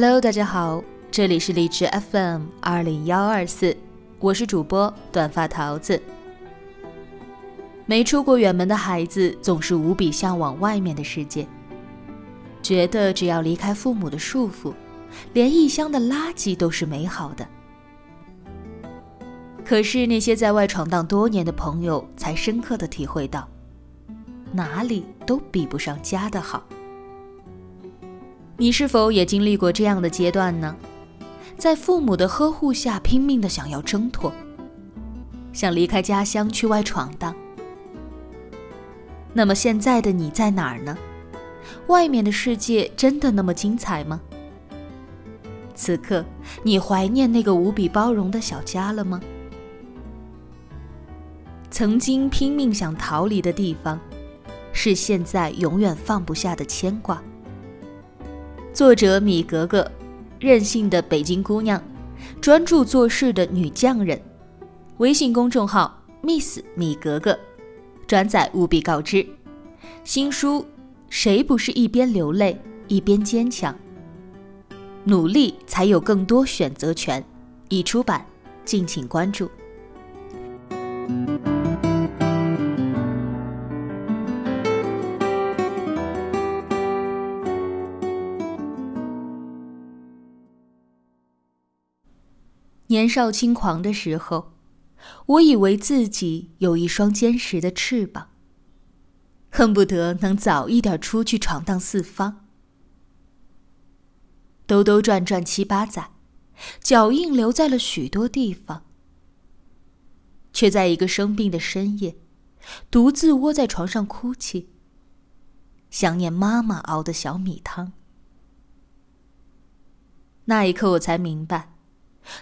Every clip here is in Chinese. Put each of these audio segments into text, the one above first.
Hello，大家好，这里是荔枝 FM 二零幺二四，我是主播短发桃子。没出过远门的孩子总是无比向往外面的世界，觉得只要离开父母的束缚，连异乡的垃圾都是美好的。可是那些在外闯荡多年的朋友才深刻的体会到，哪里都比不上家的好。你是否也经历过这样的阶段呢？在父母的呵护下，拼命的想要挣脱，想离开家乡去外闯荡。那么现在的你在哪儿呢？外面的世界真的那么精彩吗？此刻，你怀念那个无比包容的小家了吗？曾经拼命想逃离的地方，是现在永远放不下的牵挂。作者米格格，任性的北京姑娘，专注做事的女匠人。微信公众号 Miss 米格格，转载务必告知。新书《谁不是一边流泪一边坚强》，努力才有更多选择权。已出版，敬请关注。年少轻狂的时候，我以为自己有一双坚实的翅膀，恨不得能早一点出去闯荡四方。兜兜转转七八载，脚印留在了许多地方，却在一个生病的深夜，独自窝在床上哭泣，想念妈妈熬的小米汤。那一刻，我才明白。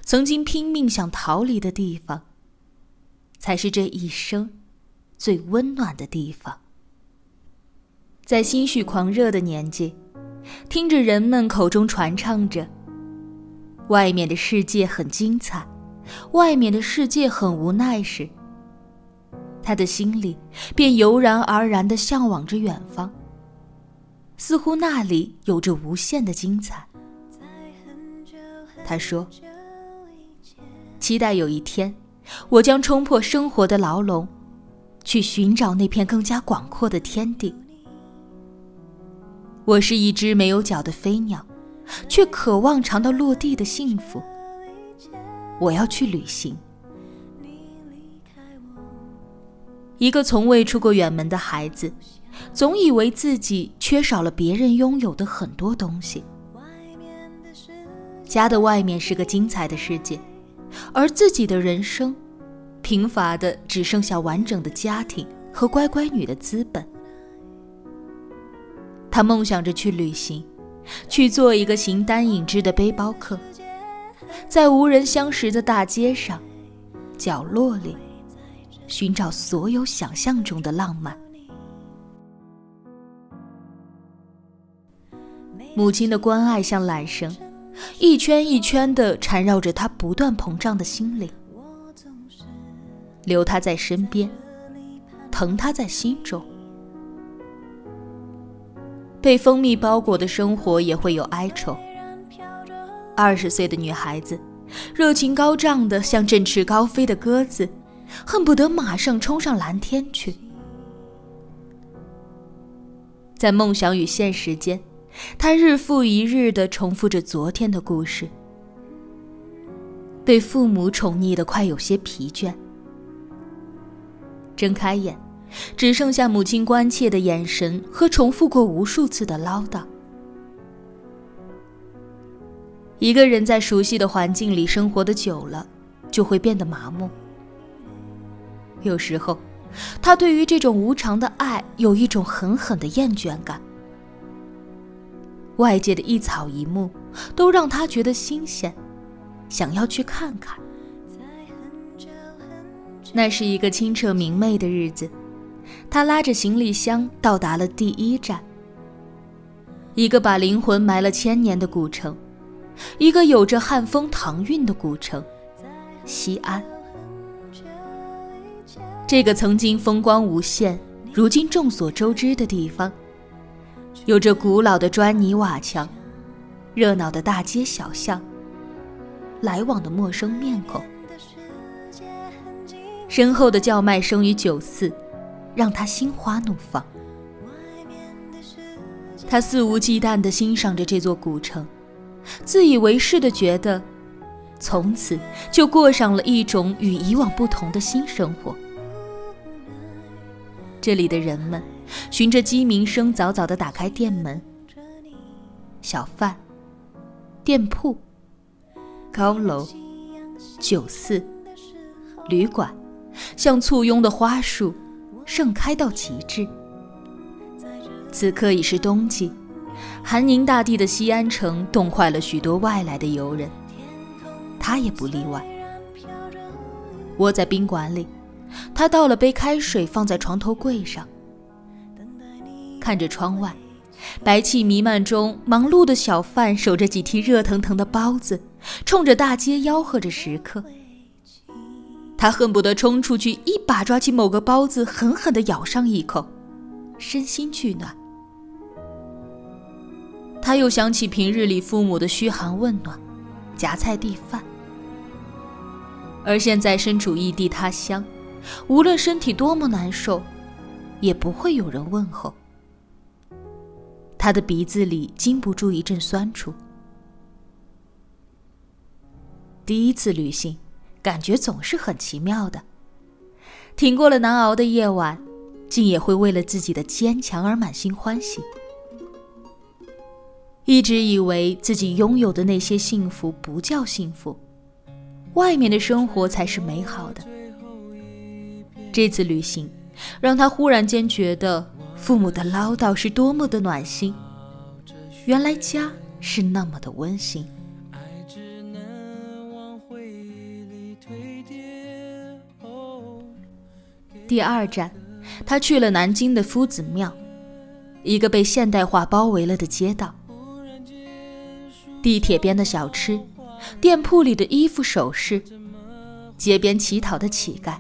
曾经拼命想逃离的地方，才是这一生最温暖的地方。在心绪狂热的年纪，听着人们口中传唱着“外面的世界很精彩，外面的世界很无奈”时，他的心里便油然而然地向往着远方，似乎那里有着无限的精彩。他说。期待有一天，我将冲破生活的牢笼，去寻找那片更加广阔的天地。我是一只没有脚的飞鸟，却渴望尝到落地的幸福。我要去旅行。一个从未出过远门的孩子，总以为自己缺少了别人拥有的很多东西。家的外面是个精彩的世界。而自己的人生，贫乏的只剩下完整的家庭和乖乖女的资本。他梦想着去旅行，去做一个形单影只的背包客，在无人相识的大街上、角落里，寻找所有想象中的浪漫。母亲的关爱像缆绳。一圈一圈地缠绕着他不断膨胀的心灵，留他在身边，疼他在心中。被蜂蜜包裹的生活也会有哀愁。二十岁的女孩子，热情高涨的像振翅高飞的鸽子，恨不得马上冲上蓝天去。在梦想与现实间。他日复一日地重复着昨天的故事，被父母宠溺的快有些疲倦。睁开眼，只剩下母亲关切的眼神和重复过无数次的唠叨。一个人在熟悉的环境里生活的久了，就会变得麻木。有时候，他对于这种无常的爱有一种狠狠的厌倦感。外界的一草一木都让他觉得新鲜，想要去看看。那是一个清澈明媚的日子，他拉着行李箱到达了第一站，一个把灵魂埋了千年的古城，一个有着汉风唐韵的古城——西安。这个曾经风光无限，如今众所周知的地方。有着古老的砖泥瓦墙，热闹的大街小巷，来往的陌生面孔，身后的叫卖声与酒肆，让他心花怒放。他肆无忌惮地欣赏着这座古城，自以为是地觉得，从此就过上了一种与以往不同的新生活。这里的人们。循着鸡鸣声，早早地打开店门。小贩、店铺、高楼、酒肆、旅馆，像簇拥的花束，盛开到极致。此刻已是冬季，寒凝大地的西安城冻坏了许多外来的游人，他也不例外。窝在宾馆里，他倒了杯开水，放在床头柜上。看着窗外，白气弥漫中，忙碌的小贩守着几屉热腾腾的包子，冲着大街吆喝着食客。他恨不得冲出去，一把抓起某个包子，狠狠地咬上一口，身心俱暖。他又想起平日里父母的嘘寒问暖，夹菜递饭，而现在身处异地他乡，无论身体多么难受，也不会有人问候。他的鼻子里禁不住一阵酸楚。第一次旅行，感觉总是很奇妙的。挺过了难熬的夜晚，竟也会为了自己的坚强而满心欢喜。一直以为自己拥有的那些幸福不叫幸福，外面的生活才是美好的。这次旅行，让他忽然间觉得。父母的唠叨是多么的暖心，原来家是那么的温馨。第二站，他去了南京的夫子庙，一个被现代化包围了的街道。地铁边的小吃，店铺里的衣服首饰，街边乞讨的乞丐，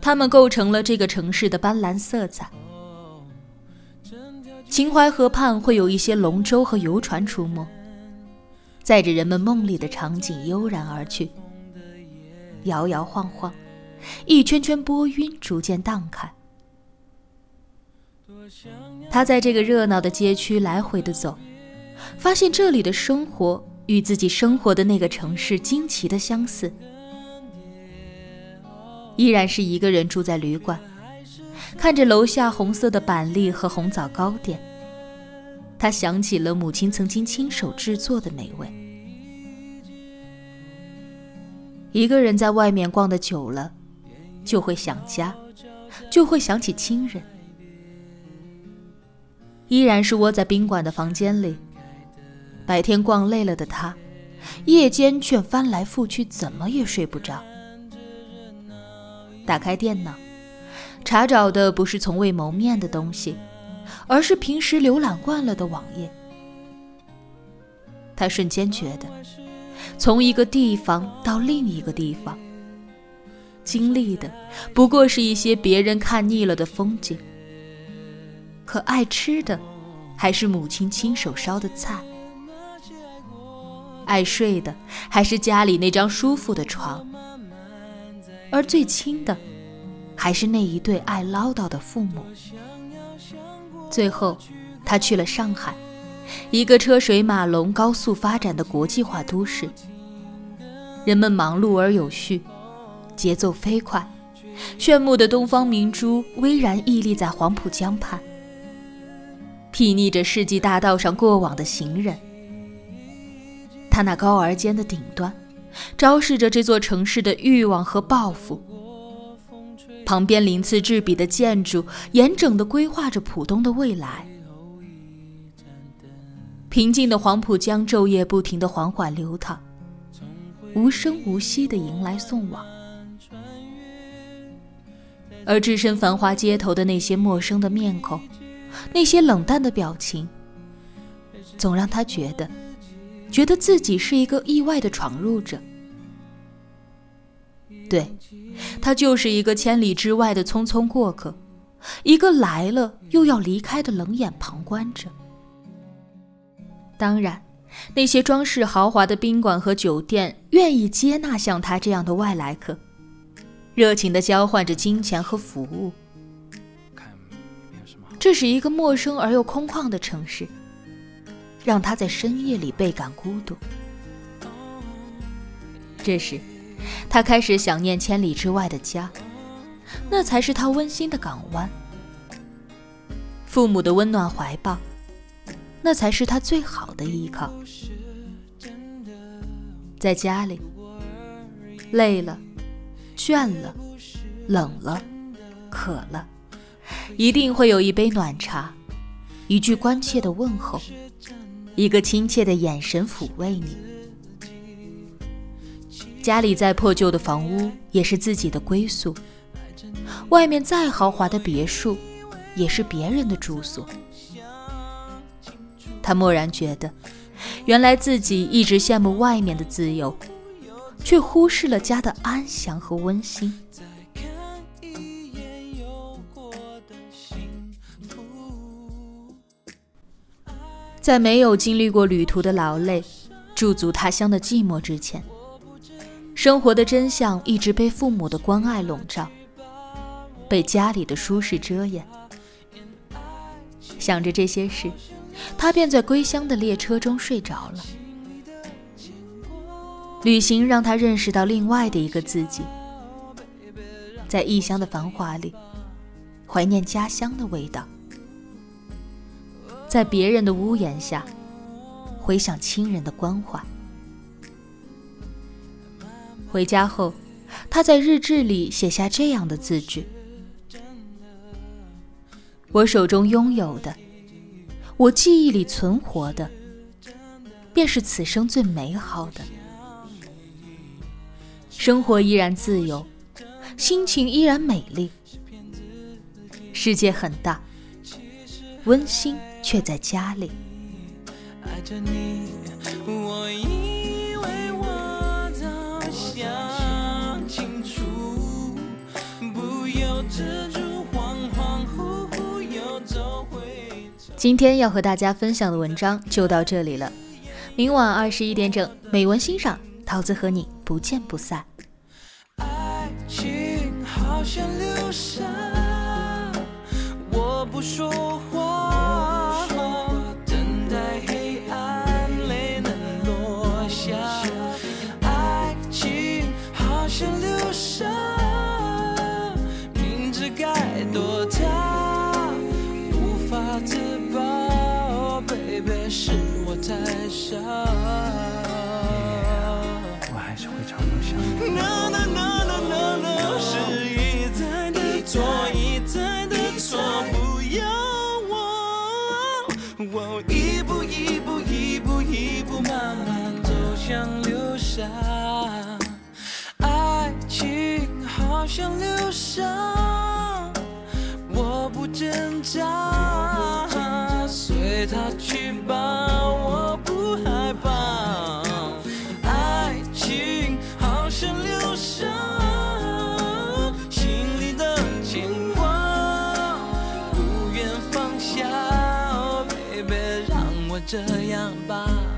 他们构成了这个城市的斑斓色彩。秦淮河畔会有一些龙舟和游船出没，载着人们梦里的场景悠然而去。摇摇晃晃，一圈圈波晕逐渐荡开。他在这个热闹的街区来回的走，发现这里的生活与自己生活的那个城市惊奇的相似。依然是一个人住在旅馆。看着楼下红色的板栗和红枣糕点，他想起了母亲曾经亲手制作的美味。一个人在外面逛的久了，就会想家，就会想起亲人。依然是窝在宾馆的房间里，白天逛累了的他，夜间却翻来覆去，怎么也睡不着。打开电脑。查找的不是从未谋面的东西，而是平时浏览惯了的网页。他瞬间觉得，从一个地方到另一个地方，经历的不过是一些别人看腻了的风景，可爱吃的还是母亲亲手烧的菜，爱睡的还是家里那张舒服的床，而最亲的。还是那一对爱唠叨的父母。最后，他去了上海，一个车水马龙、高速发展的国际化都市。人们忙碌而有序，节奏飞快。炫目的东方明珠巍然屹立在黄浦江畔，睥睨着世纪大道上过往的行人。它那高而尖的顶端，昭示着这座城市的欲望和抱负。旁边鳞次栉比的建筑，严整地规划着浦东的未来。平静的黄浦江昼夜不停的缓缓流淌，无声无息的迎来送往。而置身繁华街头的那些陌生的面孔，那些冷淡的表情，总让他觉得，觉得自己是一个意外的闯入者。对，他就是一个千里之外的匆匆过客，一个来了又要离开的冷眼旁观者。当然，那些装饰豪华的宾馆和酒店愿意接纳像他这样的外来客。热情的交换着金钱和服务。这是一个陌生而又空旷的城市，让他在深夜里倍感孤独。这时，他开始想念千里之外的家，那才是他温馨的港湾。父母的温暖怀抱，那才是他最好的依靠。在家里，累了。倦了，冷了，渴了，一定会有一杯暖茶，一句关切的问候，一个亲切的眼神抚慰你。家里再破旧的房屋也是自己的归宿，外面再豪华的别墅也是别人的住所。他蓦然觉得，原来自己一直羡慕外面的自由。却忽视了家的安详和温馨。在没有经历过旅途的劳累、驻足他乡的寂寞之前，生活的真相一直被父母的关爱笼罩，被家里的舒适遮掩。想着这些事，他便在归乡的列车中睡着了。旅行让他认识到另外的一个自己，在异乡的繁华里，怀念家乡的味道；在别人的屋檐下，回想亲人的关怀。回家后，他在日志里写下这样的字句：“我手中拥有的，我记忆里存活的，便是此生最美好的。”生活依然自由，心情依然美丽。世界很大，温馨却在家里。爱着你，我以为我早想清楚，不由自主，恍恍惚惚又走回。今天要和大家分享的文章就到这里了，明晚二十一点整，美文欣赏，桃子和你不见不散。爱情好像流沙，我不说话。我一步一步一步一步慢慢走向流沙爱情好像流沙我不挣扎随它去吧我不害这样吧。